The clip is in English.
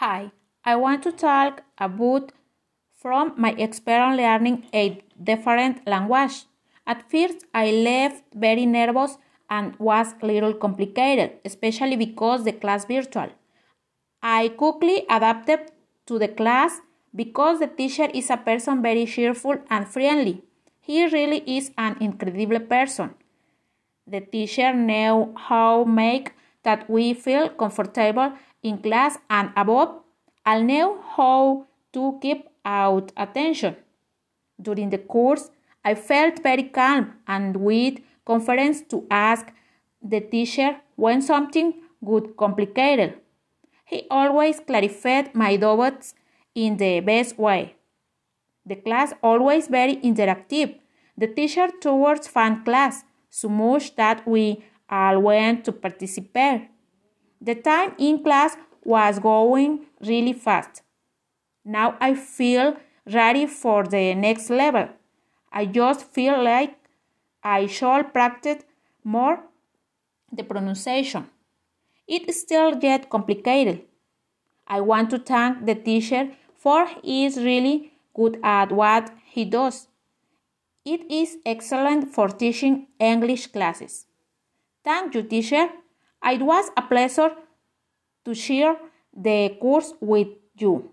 Hi, I want to talk about from my experience learning a different language. At first, I left very nervous and was a little complicated, especially because the class virtual. I quickly adapted to the class because the teacher is a person very cheerful and friendly. He really is an incredible person. The teacher knew how make that we feel comfortable in class and above all know how to keep out attention. During the course, I felt very calm and with confidence to ask the teacher when something got complicated. He always clarified my doubts in the best way. The class always very interactive. The teacher towards fun class so much that we all went to participate. The time in class was going really fast. Now I feel ready for the next level. I just feel like I should practice more the pronunciation. It still get complicated. I want to thank the teacher for he is really good at what he does. It is excellent for teaching English classes. Thank you, teacher. It was a pleasure to share the course with you.